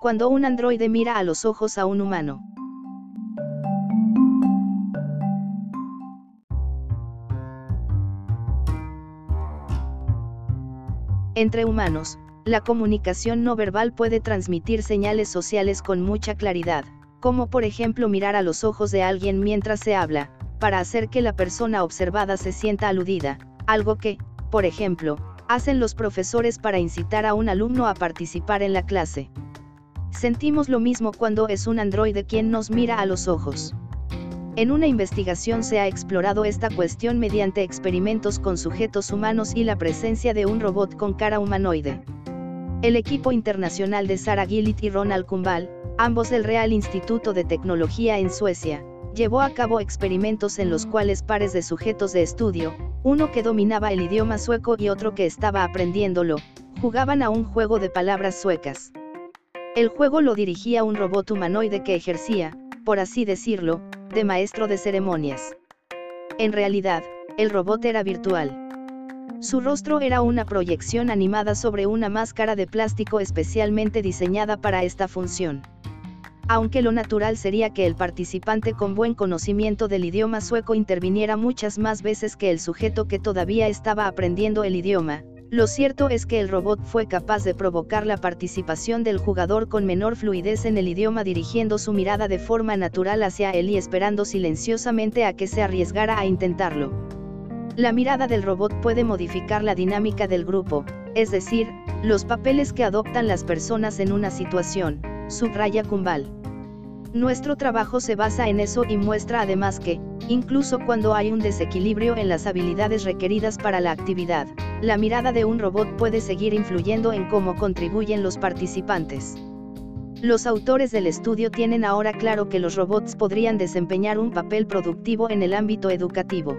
cuando un androide mira a los ojos a un humano. Entre humanos, la comunicación no verbal puede transmitir señales sociales con mucha claridad, como por ejemplo mirar a los ojos de alguien mientras se habla, para hacer que la persona observada se sienta aludida, algo que, por ejemplo, hacen los profesores para incitar a un alumno a participar en la clase. Sentimos lo mismo cuando es un androide quien nos mira a los ojos. En una investigación se ha explorado esta cuestión mediante experimentos con sujetos humanos y la presencia de un robot con cara humanoide. El equipo internacional de Sarah Gillit y Ronald Kumbal, ambos del Real Instituto de Tecnología en Suecia, llevó a cabo experimentos en los cuales pares de sujetos de estudio, uno que dominaba el idioma sueco y otro que estaba aprendiéndolo, jugaban a un juego de palabras suecas. El juego lo dirigía un robot humanoide que ejercía, por así decirlo, de maestro de ceremonias. En realidad, el robot era virtual. Su rostro era una proyección animada sobre una máscara de plástico especialmente diseñada para esta función aunque lo natural sería que el participante con buen conocimiento del idioma sueco interviniera muchas más veces que el sujeto que todavía estaba aprendiendo el idioma, lo cierto es que el robot fue capaz de provocar la participación del jugador con menor fluidez en el idioma dirigiendo su mirada de forma natural hacia él y esperando silenciosamente a que se arriesgara a intentarlo. La mirada del robot puede modificar la dinámica del grupo, es decir, los papeles que adoptan las personas en una situación, subraya Kumbal. Nuestro trabajo se basa en eso y muestra además que, incluso cuando hay un desequilibrio en las habilidades requeridas para la actividad, la mirada de un robot puede seguir influyendo en cómo contribuyen los participantes. Los autores del estudio tienen ahora claro que los robots podrían desempeñar un papel productivo en el ámbito educativo.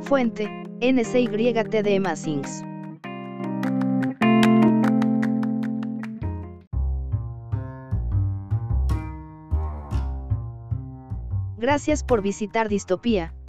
Fuente, NCYTD Massings. Gracias por visitar Distopía,